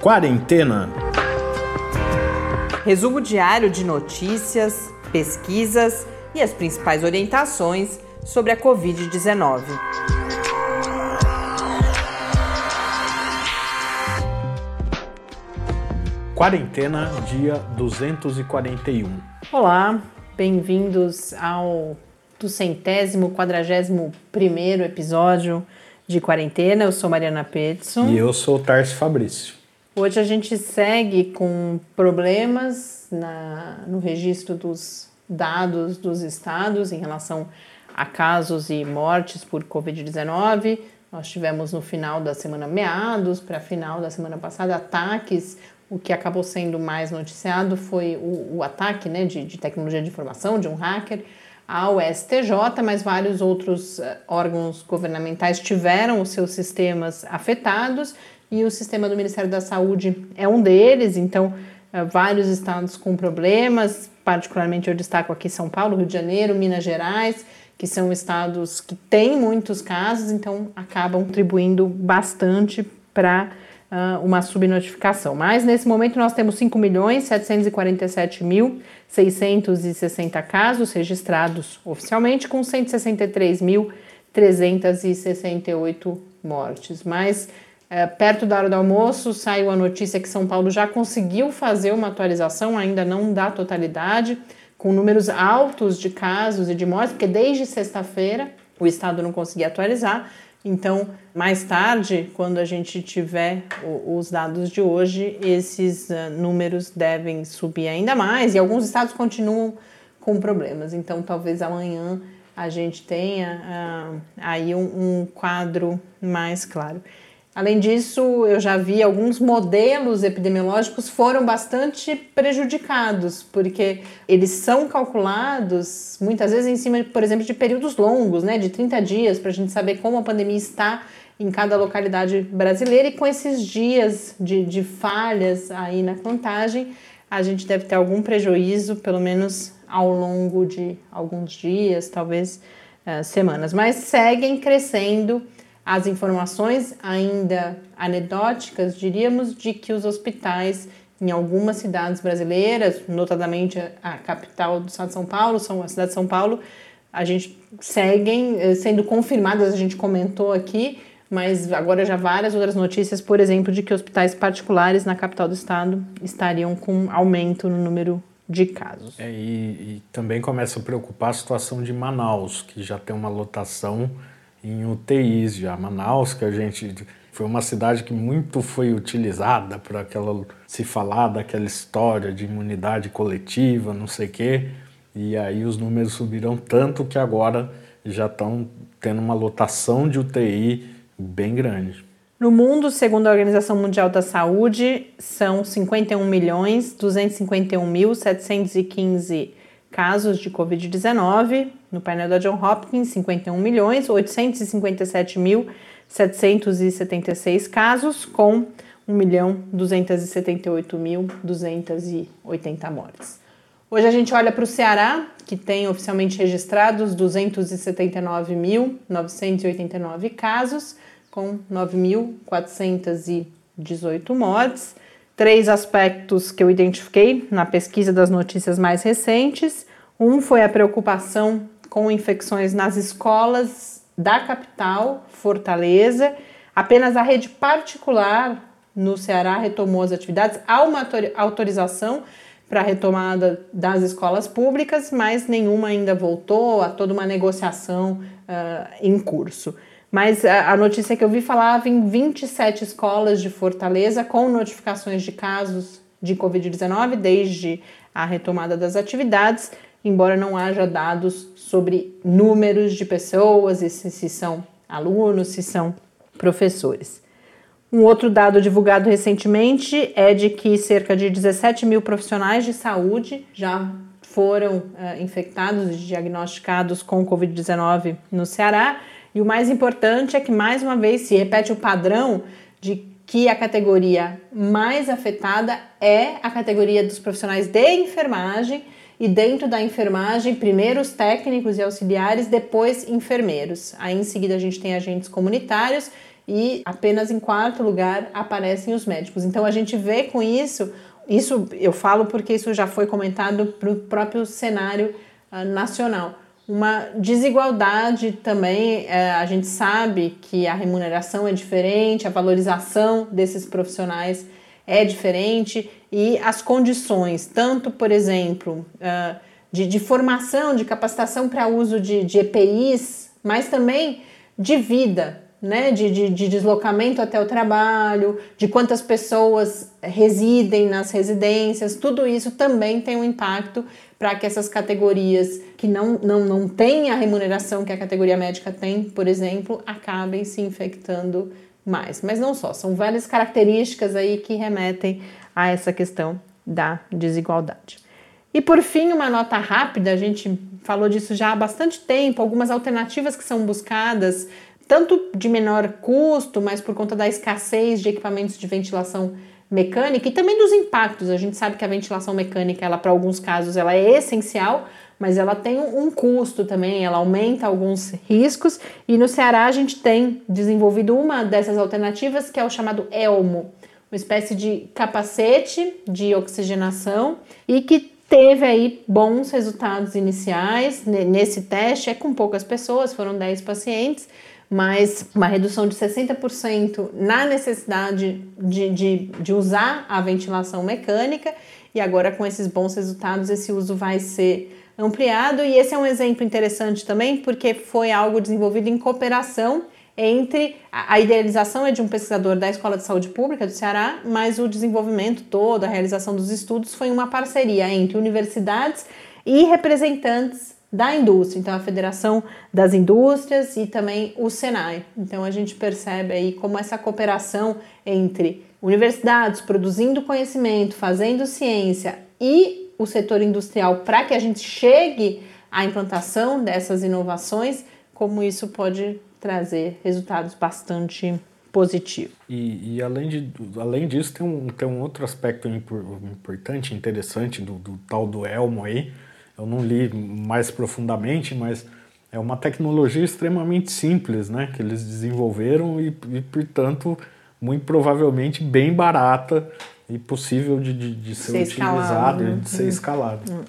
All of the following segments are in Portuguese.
Quarentena. Resumo diário de notícias, pesquisas e as principais orientações sobre a Covid-19. Quarentena, dia 241. Olá, bem-vindos ao do centésimo, quadragésimo primeiro episódio de quarentena. Eu sou Mariana Petson. E eu sou o Tarso Fabrício. Hoje a gente segue com problemas na, no registro dos dados dos estados em relação a casos e mortes por Covid-19. Nós tivemos no final da semana, meados para final da semana passada, ataques. O que acabou sendo mais noticiado foi o, o ataque né, de, de tecnologia de informação de um hacker ao STJ, mas vários outros eh, órgãos governamentais tiveram os seus sistemas afetados e o sistema do Ministério da Saúde é um deles, então eh, vários estados com problemas, particularmente eu destaco aqui São Paulo, Rio de Janeiro, Minas Gerais, que são estados que têm muitos casos, então acabam contribuindo bastante para uh, uma subnotificação. Mas nesse momento nós temos 5 milhões 747 mil 660 casos registrados oficialmente, com 163.368 mortes. Mas é, perto da hora do almoço saiu a notícia que São Paulo já conseguiu fazer uma atualização, ainda não da totalidade, com números altos de casos e de mortes, porque desde sexta-feira o estado não conseguia atualizar. Então, mais tarde, quando a gente tiver os dados de hoje, esses uh, números devem subir ainda mais e alguns estados continuam com problemas. Então, talvez amanhã a gente tenha uh, aí um, um quadro mais claro. Além disso, eu já vi alguns modelos epidemiológicos foram bastante prejudicados, porque eles são calculados muitas vezes em cima, por exemplo, de períodos longos, né, de 30 dias, para a gente saber como a pandemia está em cada localidade brasileira. E com esses dias de, de falhas aí na contagem, a gente deve ter algum prejuízo, pelo menos ao longo de alguns dias, talvez uh, semanas, mas seguem crescendo as informações ainda anedóticas, diríamos, de que os hospitais em algumas cidades brasileiras, notadamente a capital do estado de São Paulo, são a cidade de São Paulo, a gente seguem eh, sendo confirmadas, a gente comentou aqui, mas agora já várias outras notícias, por exemplo, de que hospitais particulares na capital do estado estariam com aumento no número de casos. É, e, e também começa a preocupar a situação de Manaus, que já tem uma lotação em UTIs já. Manaus, que a gente foi uma cidade que muito foi utilizada para aquela se falar daquela história de imunidade coletiva, não sei quê. E aí os números subiram tanto que agora já estão tendo uma lotação de UTI bem grande. No mundo, segundo a Organização Mundial da Saúde, são 51 milhões 251 mil 715 casos de Covid-19, no painel da John Hopkins, 51 milhões 857 mil 776 casos, com 1 milhão 278 mil 280 mortes. Hoje a gente olha para o Ceará, que tem oficialmente registrados 279.989 casos, com 9.418 mortes três aspectos que eu identifiquei na pesquisa das notícias mais recentes. Um foi a preocupação com infecções nas escolas da capital, Fortaleza. Apenas a rede particular no Ceará retomou as atividades. Há uma autorização para a retomada das escolas públicas, mas nenhuma ainda voltou, há toda uma negociação uh, em curso. Mas a, notícia que eu vi falava em 27 escolas de Fortaleza com notificações de casos de Covid-19 desde a retomada das atividades, embora não haja dados sobre números de pessoas, se, se são alunos, se são professores. Um outro dado divulgado recentemente é de que cerca de 17 mil profissionais de saúde já foram uh, infectados e diagnosticados com Covid-19 no Ceará e o mais importante é que, mais uma vez, se repete o padrão de que a categoria mais afetada é a categoria dos profissionais de enfermagem e dentro da enfermagem, primeiro os técnicos e auxiliares, depois enfermeiros. Aí em seguida a gente tem agentes comunitários e apenas em quarto lugar aparecem os médicos. Então a gente vê com isso, isso eu falo porque isso já foi comentado para o próprio cenário uh, nacional. Uma desigualdade também, uh, a gente sabe que a remuneração é diferente, a valorização desses profissionais é diferente e as condições, tanto, por exemplo, uh, de, de, formação, de capacitação para uso de, de EPIs, mas também de vida, né, de, de, de, deslocamento até o trabalho, de quantas pessoas residem nas residências, tudo isso também tem um impacto para que essas categorias que não, não, não têm a remuneração que a categoria médica tem, por exemplo, acabem se infectando mais. Mas não só, são várias características aí que remetem a essa questão da desigualdade. E por fim, uma nota rápida, a gente falou disso já há bastante tempo, algumas alternativas que são buscadas tanto de menor custo, mas por conta da escassez de equipamentos de ventilação mecânica e também dos impactos. A gente sabe que a ventilação mecânica, ela para alguns casos, ela é essencial, mas ela tem um custo também, ela aumenta alguns riscos. E no Ceará a gente tem desenvolvido uma dessas alternativas que é o chamado ELMO, uma espécie de capacete de oxigenação e que teve aí bons resultados iniciais. Nesse teste, é com poucas pessoas, foram 10 pacientes, mas uma redução de 60% na necessidade de, de, de usar a ventilação mecânica, e agora com esses bons resultados, esse uso vai ser ampliado. E esse é um exemplo interessante também, porque foi algo desenvolvido em cooperação entre a idealização é de um pesquisador da Escola de Saúde Pública do Ceará, mas o desenvolvimento todo, a realização dos estudos foi uma parceria entre universidades e representantes da indústria, então a Federação das Indústrias e também o Senai. Então a gente percebe aí como essa cooperação entre universidades produzindo conhecimento, fazendo ciência e o setor industrial para que a gente chegue à implantação dessas inovações, como isso pode trazer resultados bastante positivos. E, e além, de, além disso, tem um, tem um outro aspecto importante, interessante do, do tal do Elmo aí, eu não li mais profundamente, mas é uma tecnologia extremamente simples, né, que eles desenvolveram e, e portanto, muito provavelmente bem barata e possível de, de, de ser, ser utilizado e de ser hum. escalado. Hum.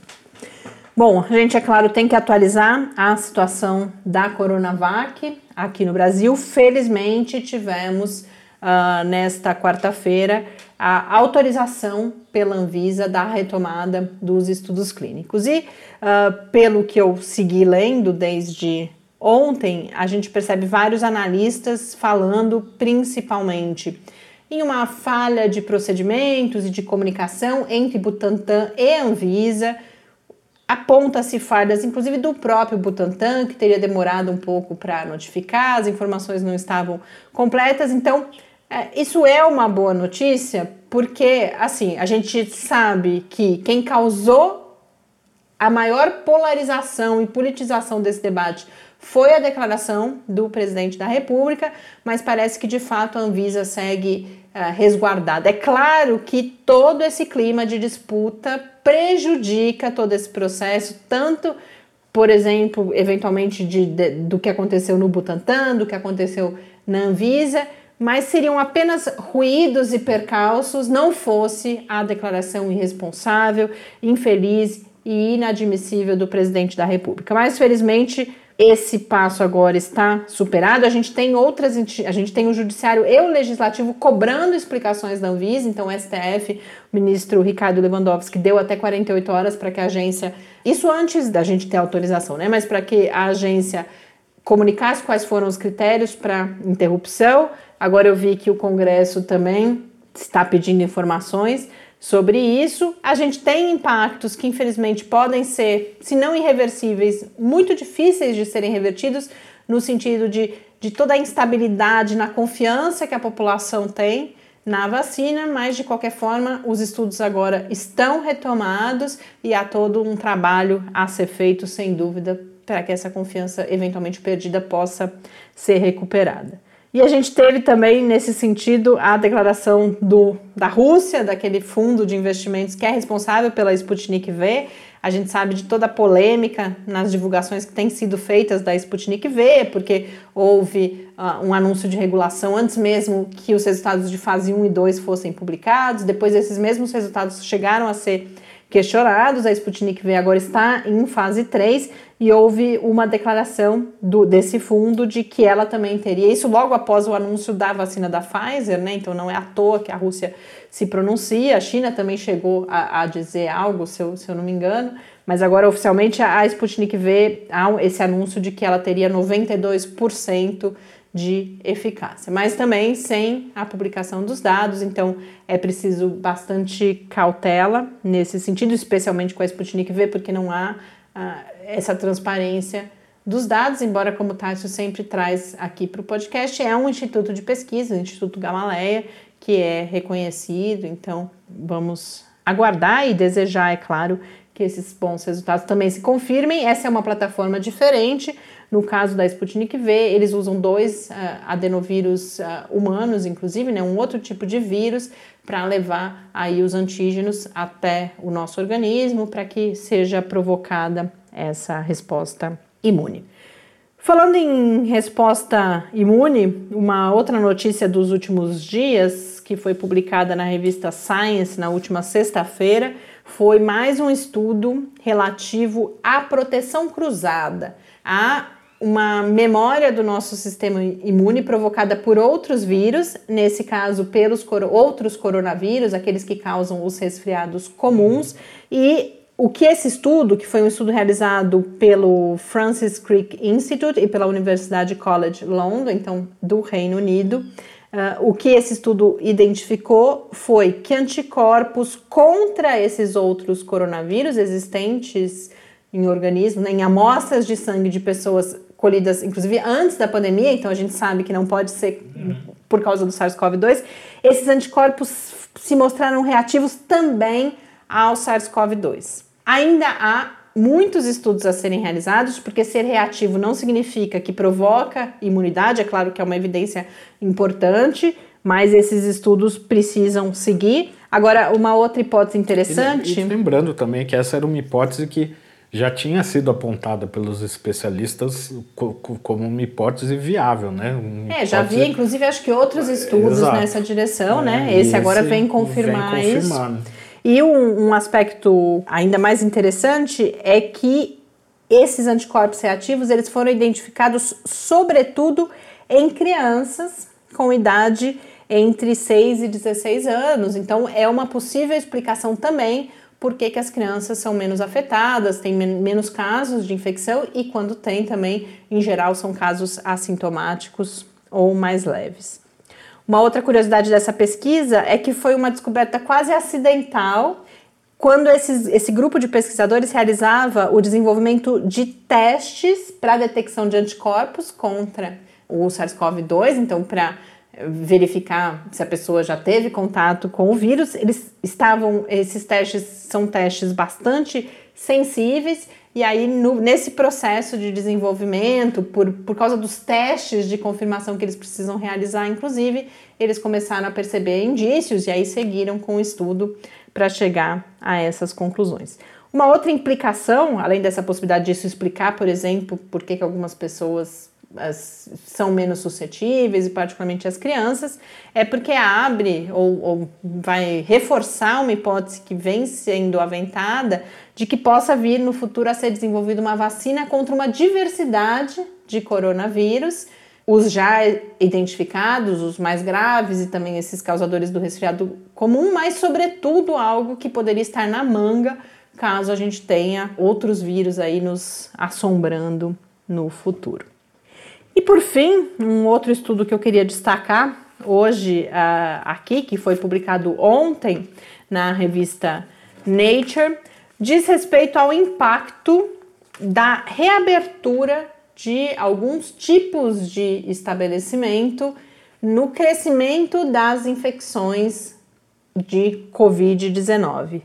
Bom, a gente, é claro, tem que atualizar a situação da Coronavac aqui no Brasil. Felizmente, tivemos uh, nesta quarta-feira a autorização pela Anvisa da retomada dos estudos clínicos. E uh, pelo que eu segui lendo desde ontem, a gente percebe vários analistas falando principalmente em uma falha de procedimentos e de comunicação entre Butantan e Anvisa. Aponta-se falhas, inclusive do próprio Butantan, que teria demorado um pouco para notificar, as informações não estavam completas. Então, é, isso é uma boa notícia porque, assim, a gente sabe que quem causou a maior polarização e politização desse debate foi a declaração do presidente da República, mas parece que de fato a Anvisa segue uh, resguardada. É claro que todo esse clima de disputa prejudica todo esse processo, tanto, por exemplo, eventualmente de, de, do que aconteceu no Butantan, do que aconteceu na Anvisa mas seriam apenas ruídos e percalços, não fosse a declaração irresponsável, infeliz e inadmissível do presidente da República. Mas felizmente esse passo agora está superado. A gente tem outras, a gente tem o judiciário e o legislativo cobrando explicações da Anvisa, então o STF, o ministro Ricardo Lewandowski deu até 48 horas para que a agência, isso antes da gente ter autorização, né, mas para que a agência comunicasse quais foram os critérios para interrupção Agora eu vi que o Congresso também está pedindo informações sobre isso. A gente tem impactos que infelizmente podem ser, se não irreversíveis, muito difíceis de serem revertidos, no sentido de, de toda a instabilidade na confiança que a população tem na vacina, mas de qualquer forma os estudos agora estão retomados e há todo um trabalho a ser feito, sem dúvida, para que essa confiança eventualmente perdida possa ser recuperada. E a gente teve também, nesse sentido, a declaração do, da Rússia, daquele fundo de investimentos que é responsável pela Sputnik V. A gente sabe de toda a polêmica nas divulgações que têm sido feitas da Sputnik V, porque houve uh, um anúncio de regulação antes mesmo que os resultados de fase 1 e 2 fossem publicados. Depois, esses mesmos resultados chegaram a ser questionados. A Sputnik V agora está em fase 3 e houve uma declaração do, desse fundo de que ela também teria isso logo após o anúncio da vacina da Pfizer, né? Então não é à toa que a Rússia se pronuncia. A China também chegou a, a dizer algo, se eu, se eu não me engano, mas agora oficialmente a, Sputnik V há esse anúncio de que ela teria 92% de eficácia, mas também sem a publicação dos dados, então é preciso bastante cautela nesse sentido, especialmente com a Sputnik V, porque não há ah, essa transparência dos dados, embora como o Tássio sempre traz aqui para o podcast, é um instituto de pesquisa, o Instituto Gamaleia, que é reconhecido, então vamos aguardar e desejar, é claro, que esses bons resultados também se confirmem. Essa é uma plataforma diferente, no caso da Sputnik V, eles usam dois uh, adenovírus uh, humanos, inclusive, né, um outro tipo de vírus, para levar aí os antígenos até o nosso organismo, para que seja provocada essa resposta imune. Falando em resposta imune, uma outra notícia dos últimos dias, que foi publicada na revista Science na última sexta-feira, foi mais um estudo relativo à proteção cruzada, a uma memória do nosso sistema imune provocada por outros vírus, nesse caso pelos outros coronavírus, aqueles que causam os resfriados comuns, e o que esse estudo, que foi um estudo realizado pelo Francis Crick Institute e pela Universidade College London, então do Reino Unido, uh, o que esse estudo identificou foi que anticorpos contra esses outros coronavírus existentes em organismos, né, em amostras de sangue de pessoas colhidas, inclusive antes da pandemia, então a gente sabe que não pode ser por causa do SARS-CoV-2, esses anticorpos se mostraram reativos também ao SARS-CoV-2. Ainda há muitos estudos a serem realizados, porque ser reativo não significa que provoca imunidade, é claro que é uma evidência importante, mas esses estudos precisam seguir. Agora, uma outra hipótese interessante. E, e lembrando também que essa era uma hipótese que já tinha sido apontada pelos especialistas como uma hipótese viável, né? Uma é, já havia, inclusive, acho que outros estudos Exato. nessa direção, é, né? Esse, esse, agora vem confirmar vem isso. E um, um aspecto ainda mais interessante é que esses anticorpos reativos eles foram identificados sobretudo em crianças com idade entre 6 e 16 anos. Então é uma possível explicação também por que, que as crianças são menos afetadas, têm men menos casos de infecção e quando tem também, em geral, são casos assintomáticos ou mais leves. Uma outra curiosidade dessa pesquisa é que foi uma descoberta quase acidental quando esses, esse grupo de pesquisadores realizava o desenvolvimento de testes para detecção de anticorpos contra o SARS-CoV-2, então para verificar se a pessoa já teve contato com o vírus. Eles estavam, esses testes são testes bastante sensíveis, e aí no, nesse processo de desenvolvimento, por, por causa dos testes de confirmação que eles precisam realizar, inclusive, eles começaram a perceber indícios e aí seguiram com o estudo para chegar a essas conclusões. Uma outra implicação, além dessa possibilidade disso explicar, por exemplo, por que, que algumas pessoas as, são menos suscetíveis, e particularmente as crianças, é porque abre ou, ou vai reforçar uma hipótese que vem sendo aventada de que possa vir no futuro a ser desenvolvida uma vacina contra uma diversidade de coronavírus, os já identificados, os mais graves e também esses causadores do resfriado comum, mas sobretudo algo que poderia estar na manga caso a gente tenha outros vírus aí nos assombrando no futuro. E por fim, um outro estudo que eu queria destacar hoje uh, aqui, que foi publicado ontem na revista Nature, diz respeito ao impacto da reabertura de alguns tipos de estabelecimento no crescimento das infecções de Covid-19.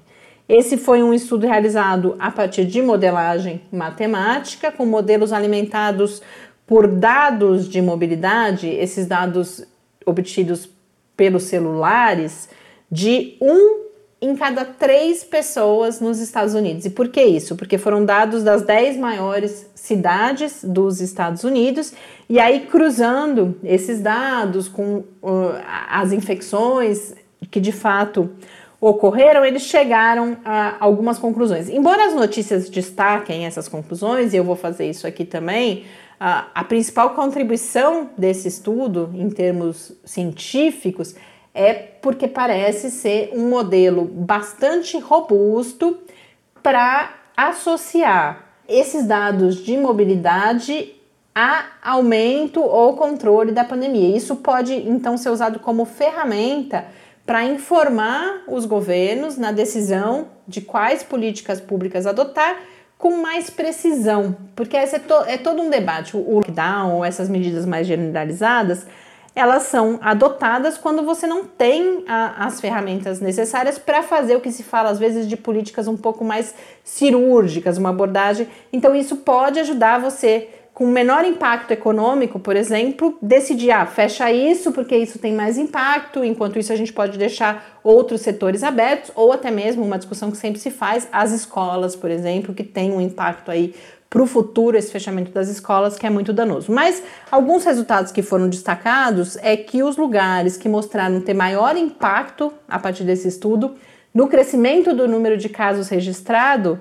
Esse foi um estudo realizado a partir de modelagem matemática, com modelos alimentados por dados de mobilidade, esses dados obtidos pelos celulares, de um em cada três pessoas nos Estados Unidos. E por que isso? Porque foram dados das dez maiores cidades dos Estados Unidos, e aí cruzando esses dados com uh, as infecções que de fato ocorreram, eles chegaram a algumas conclusões. Embora as notícias destaquem essas conclusões, e eu vou fazer isso aqui também, a, a principal contribuição desse estudo, em termos científicos, é porque parece ser um modelo bastante robusto para associar esses dados de mobilidade a aumento ou controle da pandemia. Isso pode então ser usado como ferramenta para informar os governos na decisão de quais políticas públicas adotar com mais precisão, porque esse é, to é todo um debate. O lockdown, essas medidas mais generalizadas, elas são adotadas quando você não tem a, as ferramentas necessárias para fazer o que se fala às vezes de políticas um pouco mais cirúrgicas, uma abordagem. Então, isso pode ajudar você com menor impacto econômico, por exemplo, decidir, ah, fecha isso porque isso tem mais impacto, enquanto isso a gente pode deixar outros setores abertos, ou até mesmo uma discussão que sempre se faz, as escolas, por exemplo, que tem um impacto aí para o futuro esse fechamento das escolas, que é muito danoso. Mas alguns resultados que foram destacados é que os lugares que mostraram ter maior impacto a partir desse estudo no crescimento do número de casos registrado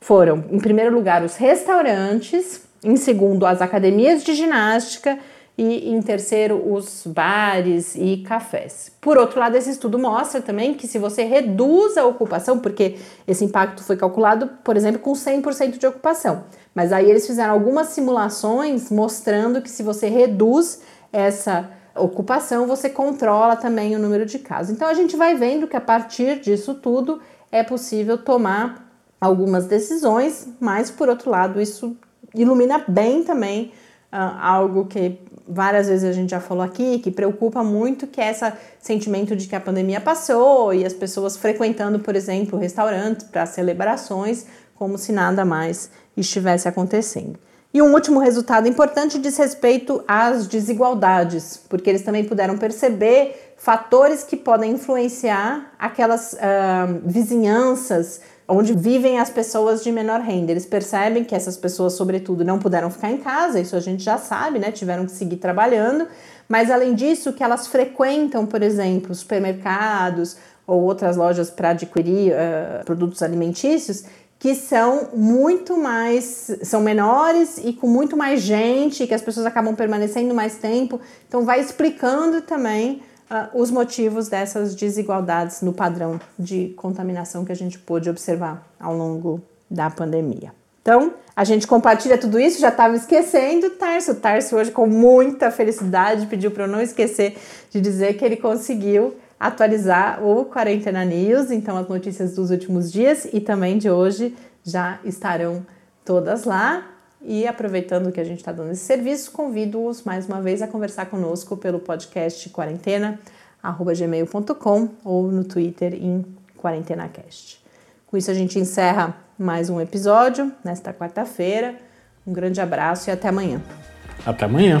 foram, em primeiro lugar, os restaurantes, em segundo, as academias de ginástica e em terceiro, os bares e cafés. Por outro lado, esse estudo mostra também que se você reduz a ocupação, porque esse impacto foi calculado, por exemplo, com 100% de ocupação, mas aí eles fizeram algumas simulações mostrando que se você reduz essa ocupação, você controla também o número de casos. Então a gente vai vendo que a partir disso tudo é possível tomar algumas decisões, mas por outro lado, isso ilumina bem também uh, algo que várias vezes a gente já falou aqui, que preocupa muito, que é esse sentimento de que a pandemia passou e as pessoas frequentando, por exemplo, restaurantes para celebrações, como se nada mais estivesse acontecendo. E um último resultado importante diz respeito às desigualdades, porque eles também puderam perceber fatores que podem influenciar aquelas uh, vizinhanças onde vivem as pessoas de menor renda. Eles percebem que essas pessoas, sobretudo, não puderam ficar em casa, isso a gente já sabe, né? Tiveram que seguir trabalhando, mas além disso, que elas frequentam, por exemplo, supermercados ou outras lojas para adquirir uh, produtos alimentícios que são muito mais, são menores e com muito mais gente, que as pessoas acabam permanecendo mais tempo. Então, vai explicando também uh, os motivos dessas desigualdades no padrão de contaminação que a gente pôde observar ao longo da pandemia. Então, a gente compartilha tudo isso, já estava esquecendo, Tarso. Tarso hoje com muita felicidade pediu para eu não esquecer de dizer que ele conseguiu atualizar o Quarentena News, então as notícias dos últimos dias e também de hoje já estarão todas lá. E aproveitando que a gente está dando esse serviço, convido-os mais uma vez a conversar conosco pelo podcast quarentena@gmail.com ou no Twitter em QuarentenaCast. Com isso a gente encerra mais um episódio nesta quarta-feira. Um grande abraço e até amanhã. Até amanhã.